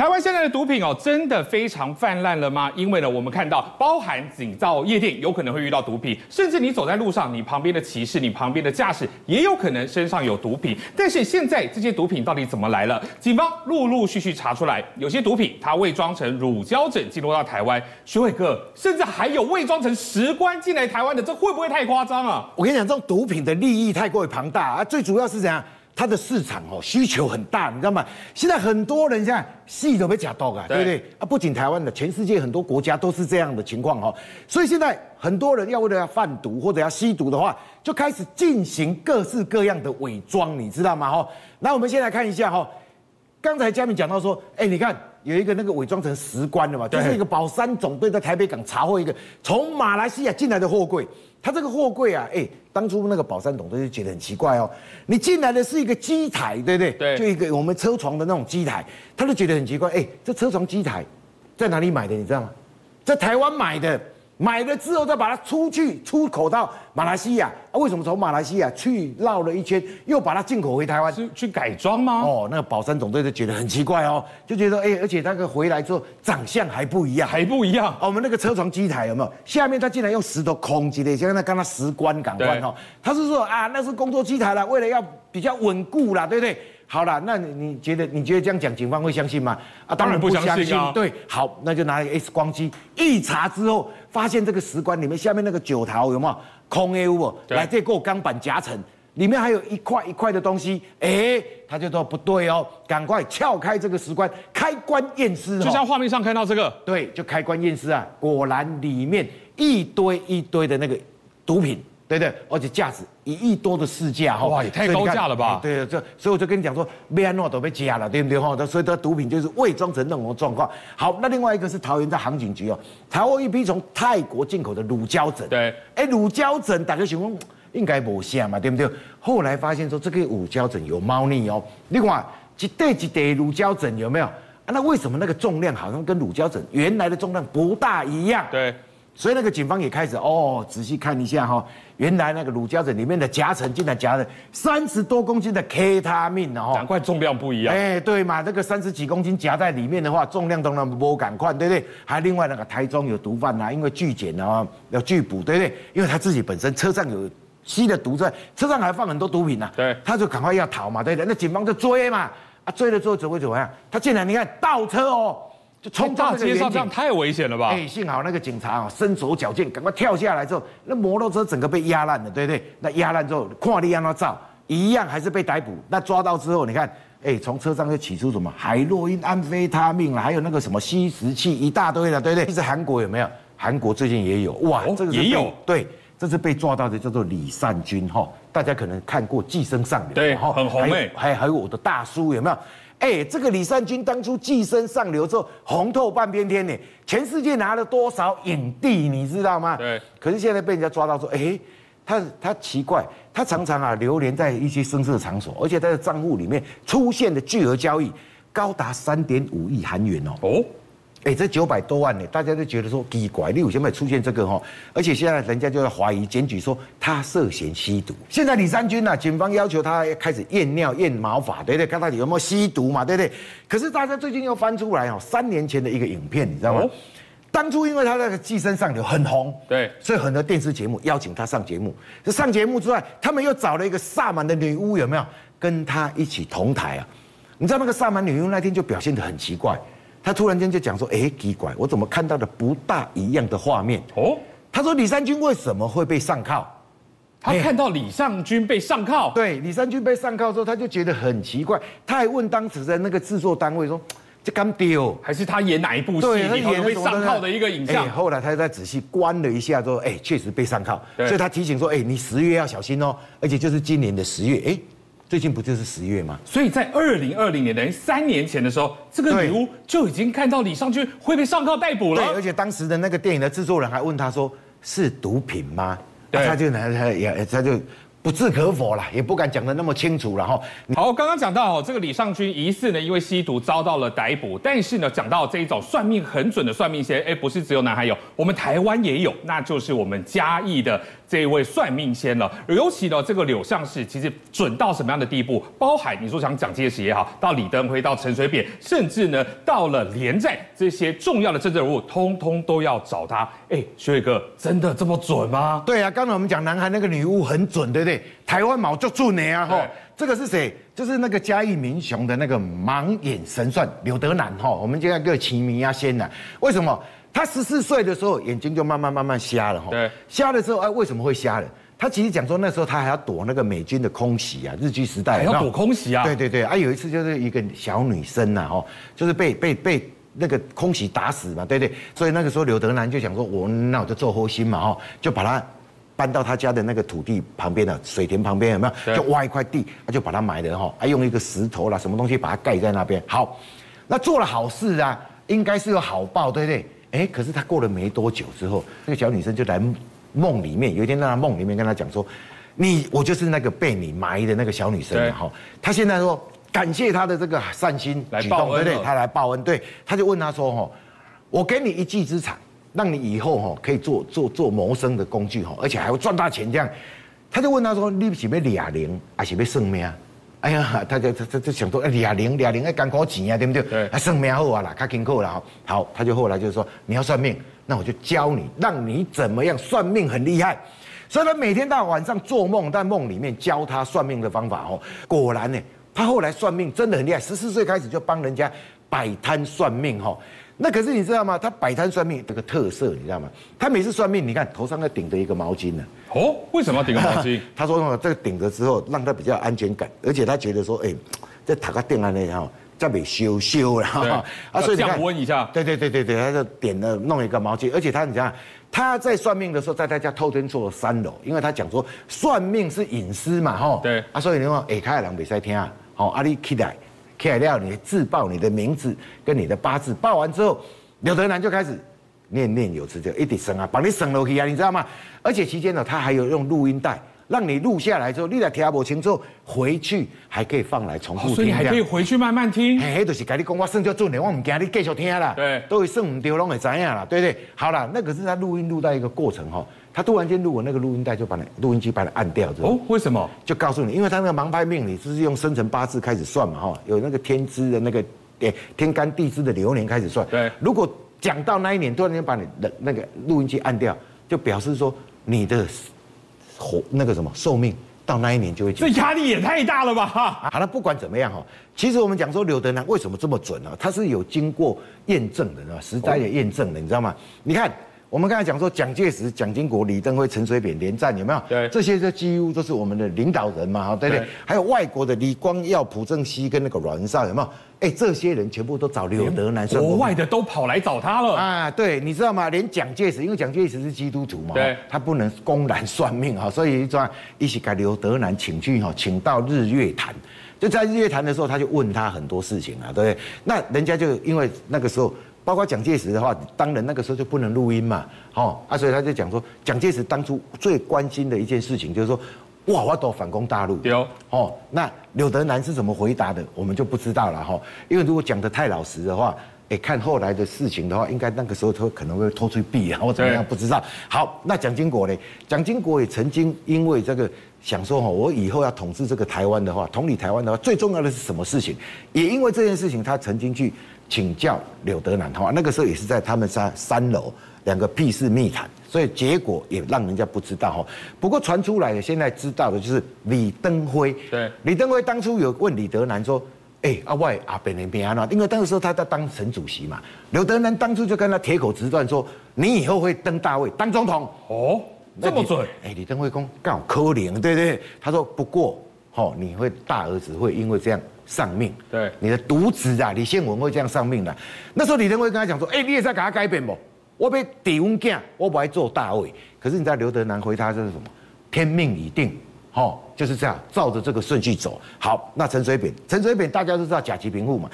台湾现在的毒品哦，真的非常泛滥了吗？因为呢，我们看到，包含你到夜店有可能会遇到毒品，甚至你走在路上，你旁边的骑士、你旁边的驾驶也有可能身上有毒品。但是现在这些毒品到底怎么来了？警方陆陆续续查出来，有些毒品它伪装成乳胶枕进入到台湾。徐伟哥，甚至还有伪装成石棺进来台湾的，这会不会太夸张啊？我跟你讲，这种毒品的利益太过于庞大啊，最主要是怎样？它的市场哦，需求很大，你知道吗？现在很多人现在戏都被假到啊，对不对？啊，不仅台湾的，全世界很多国家都是这样的情况哦。所以现在很多人要为了要贩毒或者要吸毒的话，就开始进行各式各样的伪装，你知道吗？哈，那我们先来看一下哈。刚才嘉敏讲到说，哎，你看有一个那个伪装成石棺的嘛，就是一个宝山总队在台北港查获一个从马来西亚进来的货柜。他这个货柜啊，哎，当初那个宝山总队就觉得很奇怪哦，你进来的是一个机台，对不对？对，就一个我们车床的那种机台，他就觉得很奇怪，哎，这车床机台在哪里买的？你知道吗？在台湾买的。买了之后再把它出去出口到马来西亚啊？为什么从马来西亚去绕了一圈又把它进口回台湾？是去改装吗？哦，那个保山总队就觉得很奇怪哦，就觉得哎，而且那个回来之后长相还不一样，还不一样。哦，我们那个车床机台有没有？下面他竟然用石头空击的，像那刚刚石棺港湾哦。他是说啊，那是工作机台了，为了要比较稳固啦，对不对？好了，那你你觉得你觉得这样讲，警方会相信吗？啊，当然不相信。啊。对，好，那就拿一个 X 光机一查之后，发现这个石棺里面下面那个酒桃有没有空 A 物？来这个钢板夹层里面还有一块一块的东西，哎，他就说不对哦，赶快撬开这个石棺，开棺验尸。就像画面上看到这个，对，就开棺验尸啊，果然里面一堆一堆的那个毒品。对对，而且价值一亿多的市价哈，哇，也太高价了吧？对，这所以我就跟你讲说，没安诺都被加了，对不对哈？所以这毒品就是伪装成那种状况。好，那另外一个是桃园在航警局哦，查获一批从泰国进口的乳胶枕。对，哎，乳胶枕大家想问应该无下嘛，对不对？后来发现说这个乳胶枕有猫腻哦。另外一袋一袋乳胶枕有没有？啊，那为什么那个重量好像跟乳胶枕原来的重量不大一样？对。所以那个警方也开始哦，仔细看一下哈，原来那个乳胶枕里面的夹层竟然夹了三十多公斤的 K 他命哦，难怪重量不一样。哎，对嘛，这个三十几公斤夹在里面的话，重量当然不敢看，对不对？还另外那个台中有毒贩呐，因为拒检啊，要拒捕，对不对？因为他自己本身车上有吸的毒在，车上还放很多毒品呐，对，他就赶快要逃嘛，对不对？那警方就追嘛，啊，追了之后怎么会怎么样？他竟然你看倒车哦。就冲到街上，这样太危险了吧？哎，幸好那个警察啊身手矫健，赶快跳下来之后，那摩托车整个被压烂了，对不对？那压烂之后，看你让他照，一样还是被逮捕。那抓到之后，你看，哎，从车上就起出什么海洛因、安非他命了，还有那个什么吸食器一大堆了，对不对？其实韩国有没有？韩国最近也有哇，这个也有。对，这是被抓到的，叫做李善均哈。大家可能看过《寄生上流》，对，很红哎。还还有我的大叔有没有？哎，这个李善均当初寄生上流之后红透半边天呢，全世界拿了多少影帝，你知道吗？对。可是现在被人家抓到说，哎，他他奇怪，他常常啊流连在一些声色场所，而且他的账户里面出现的巨额交易高达三点五亿韩元哦。哦。哎，这九百多万呢，大家都觉得说奇怪，你为什么出现这个哈？而且现在人家就在怀疑检举说他涉嫌吸毒。现在李三军呢，警方要求他开始验尿验毛发，对不对？看到底有没有吸毒嘛，对不对？可是大家最近又翻出来哦，三年前的一个影片，你知道吗？哦、当初因为他那个寄生上流很红，对，所以很多电视节目邀请他上节目。这上节目之外，他们又找了一个萨满的女巫，有没有跟他一起同台啊？你知道那个萨满女巫那天就表现得很奇怪。他突然间就讲说：“哎，奇怪，我怎么看到的不大一样的画面？”哦，他说：“李三军为什么会被上铐？”他看到李尚军被上铐，对，李尚军被上铐之后，他就觉得很奇怪。他还问当时的那个制作单位说：“这刚丢，还是他演哪一部戏？演被上铐的一个影像。”后来他再仔细观了一下，说：“哎，确实被上铐。”所以他提醒说：“哎，你十月要小心哦，而且就是今年的十月，哎。”最近不就是十月吗？所以在二零二零年，等于三年前的时候，这个女巫就已经看到李尚君会被上铐逮捕了。对，而且当时的那个电影的制作人还问他说：“是毒品吗？”对，他就拿他也他就。不置可否了，也不敢讲的那么清楚了哈。好，刚刚讲到哦，这个李尚君疑似呢，因为吸毒遭到了逮捕。但是呢，讲到这一种算命很准的算命仙，哎，不是只有南海有，我们台湾也有，那就是我们嘉义的这一位算命仙了。尤其呢，这个柳相氏其实准到什么样的地步？包含你说像蒋介石也好，到李登辉，到陈水扁，甚至呢到了连战这些重要的政治人物，通通都要找他。哎，学伟哥，真的这么准吗？对啊，刚才我们讲南韩那个女巫很准，对不对？台湾毛就准的啊！哈，这个是谁？就是那个嘉义民雄的那个盲眼神算柳德南哈。我们今天叫奇迷啊仙呐，为什么？他十四岁的时候眼睛就慢慢慢慢瞎了哈。对，瞎的时候哎，为什么会瞎了？他其实讲说那时候他还要躲那个美军的空袭啊，日据时代还要躲空袭啊。对对对，啊有一次就是一个小女生呐，哈，就是被被被那个空袭打死嘛，对不对？所以那个时候柳德南就想说，我那我就做后心嘛，哈，就把他搬到他家的那个土地旁边的水田旁边有没有？就挖一块地，他就把它埋了哈，还用一个石头啦什么东西把它盖在那边。好，那做了好事啊，应该是有好报，对不对？哎，可是他过了没多久之后，那个小女生就来梦里面，有一天在他梦里面跟他讲说：“你，我就是那个被你埋的那个小女生。”哈，他现在说感谢他的这个善心举动，对不对？他来报恩，对，他就问他说：“哈，我给你一技之长，让你以后哈可以做做做谋生的工具哈，而且还会赚大钱。”这样，他就问他说：“你是要俩零，还是要算命？”哎呀，他就他他就想说，哎，俩零俩零哎，干苦钱啊，对不对？对，算命好啊啦，较辛苦啦。好，他就后来就是说，你要算命，那我就教你，让你怎么样算命很厉害。所以他每天到晚上做梦，在梦里面教他算命的方法哦。果然呢，他后来算命真的很厉害，十四岁开始就帮人家摆摊算命哈。那可是你知道吗？他摆摊算命这个特色，你知道吗？他每次算命，你看头上要顶着一个毛巾呢。哦，为什么要顶个毛巾？他说呢，这个顶着之后，让他比较安全感，而且他觉得说，哎，在塔个电啊那哈，再被修修了哈。啊，所以降温一下。对对对对对，他就点了弄一个毛巾，而且他你讲，他在算命的时候，在他家偷天做了三楼，因为他讲说算命是隐私嘛，哈。对。啊，所以你说，哎，开朗比赛听啊，好，阿里起来。开料，你自报你的名字跟你的八字，报完之后，刘德南就开始念念有词，就一直升啊，把你升楼去啊，你知道吗？而且期间呢，他还有用录音带，让你录下来之后，你来听不清楚，回去还可以放来重复听，所以你还可以回去慢慢听。嘿，就是跟你讲，我算就准的，我唔惊你继续听啦。对，都会算唔对，拢会知影啦，对不对？好了，那可是他录音录到一个过程哈。他突然间录我那个录音带，就把那录音机把它按掉之后，哦，为什么？就告诉你，因为他那个盲拍命理就是用生辰八字开始算嘛，哈，有那个天支的那个，诶，天干地支的流年开始算。对，如果讲到那一年，突然间把你的那个录音机按掉，就表示说你的活那个什么寿命到那一年就会。这压力也太大了吧？哈，好了，不管怎么样哈，其实我们讲说刘德南为什么这么准呢？他是有经过验证的，是吧？实在的验证的，你知道吗？你看。我们刚才讲说，蒋介石、蒋经国、李登辉、陈水扁连战有没有？对，这些就几乎都是我们的领导人嘛，哈，对不对？还有外国的李光耀、朴正熙跟那个阮文绍有没有？哎，这些人全部都找柳德南算。国外的都跑来找他了啊！对，你知道吗？连蒋介石，因为蒋介石是基督徒嘛，对，他不能公然算命哈，所以说一起给柳德南请去哈，请到日月潭，就在日月潭的时候，他就问他很多事情啊，对不对？那人家就因为那个时候。包括蒋介石的话，当然那个时候就不能录音嘛，哦啊，所以他就讲说，蒋介石当初最关心的一件事情就是说，哇，我都反攻大陆，有哦，那柳德南是怎么回答的，我们就不知道了哈，因为如果讲的太老实的话，哎，看后来的事情的话，应该那个时候他可能会拖出币啊，或怎么样，不知道。好，那蒋经国呢？蒋经国也曾经因为这个想说哈，我以后要统治这个台湾的话，统理台湾的话，最重要的是什么事情？也因为这件事情，他曾经去。请教柳德南，哈，那个时候也是在他们三三楼两个屁事密谈，所以结果也让人家不知道哈。不过传出来的，现在知道的就是李登辉。对，李登辉当初有问李德南说：“哎、欸，阿外阿本人平安了。”因为那个时候他在当省主席嘛。柳德南当初就跟他铁口直断说：“你以后会登大位，当总统。”哦，这么准？哎、欸，李登辉公刚好可怜，对不对？他说：“不过，哦，你会大儿子会因为这样。”丧命，对，你的独子啊，李宪文会这样丧命的。那时候李登辉跟他讲说：“哎、欸，你也在给他改变不？我被抵温镜，我不爱做大位。”可是你知道柳德南回他这是什么？天命已定，哦，就是这样，照着这个顺序走。好，那陈水扁，陈水扁大家都知道甲级贫户嘛。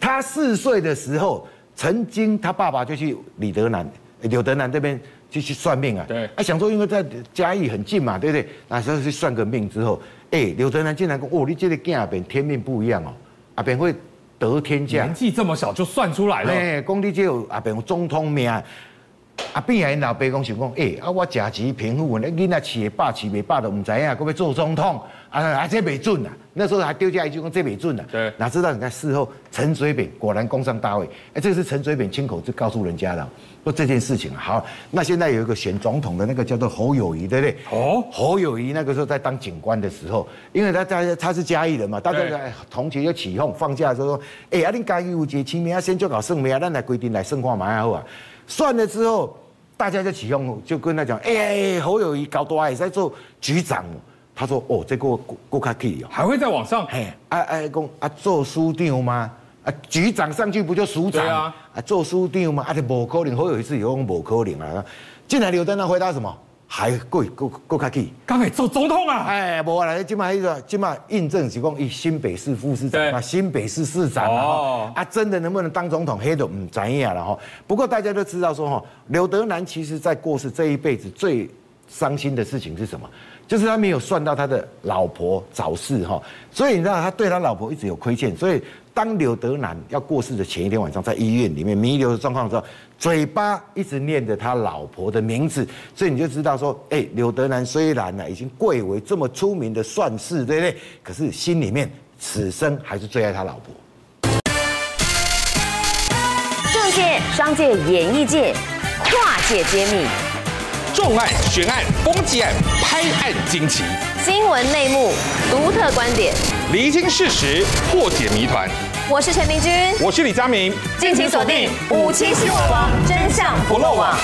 他四岁的时候，曾经他爸爸就去李德南、柳德南这边就去算命啊。对，他想说因为在嘉义很近嘛，对不对？那时候去算个命之后。哎，刘德南竟然讲：“哦，你这个囝阿扁天命不一样哦，阿扁会得天降。年纪这么小就算出来了。哎，讲你这有阿扁有总统命，啊，变下因老爸讲想讲，诶，啊，我家己贫富问，囡仔饲会饱饲袂饱都唔知影，佫要做总统，啊啊，这没准啊。那时候还丢下一句说这没准啊。对，哪知道你看事后陈水扁果然攻上大位，哎，这个是陈水扁亲口就告诉人家的，说这件事情好。那现在有一个选总统的那个叫做侯友谊，对不对？哦，侯友谊那个时候在当警官的时候，因为他他他是嘉义人嘛，大家在同学就起哄，放假的时候说，哎，啊，你嘉义有节清明啊，先做搞圣明啊，咱来规定来算看蛮好啊。算了之后。大家就起哄，就跟他讲，哎、欸，侯友谊搞多爱在做局长。他说，哦，这个过卡可以哦，还会再往上。嘿，哎哎，讲啊，做书长吗？啊，局长上去不就署长？对啊，啊，做书长吗？啊，这无可能，侯友宜是有讲无可能啊。进来刘德南回答什么？还贵，够够客气。刚才做总统啊？哎，无啊，来，今嘛一个，今嘛印证是讲，以新北市副市长嘛，新北市市长哦，啊，真的能不能当总统，黑都唔知影了哈。不过大家都知道说哈，刘德南其实在过世这一辈子最伤心的事情是什么？就是他没有算到他的老婆早逝哈，所以你知道他对他老婆一直有亏欠，所以。当刘德南要过世的前一天晚上，在医院里面弥留的状况的时候，嘴巴一直念着他老婆的名字，所以你就知道说，哎，刘德南虽然呢已经贵为这么出名的算式，对不对？可是心里面此生还是最爱他老婆。政界、商界、演艺界，跨界揭秘，重案、悬案、攻击案、拍案惊奇，新闻内幕，独特观点，厘清事实，破解谜团。我是陈明君，我是李佳明，敬请锁定《五七新闻网》，真相不漏网。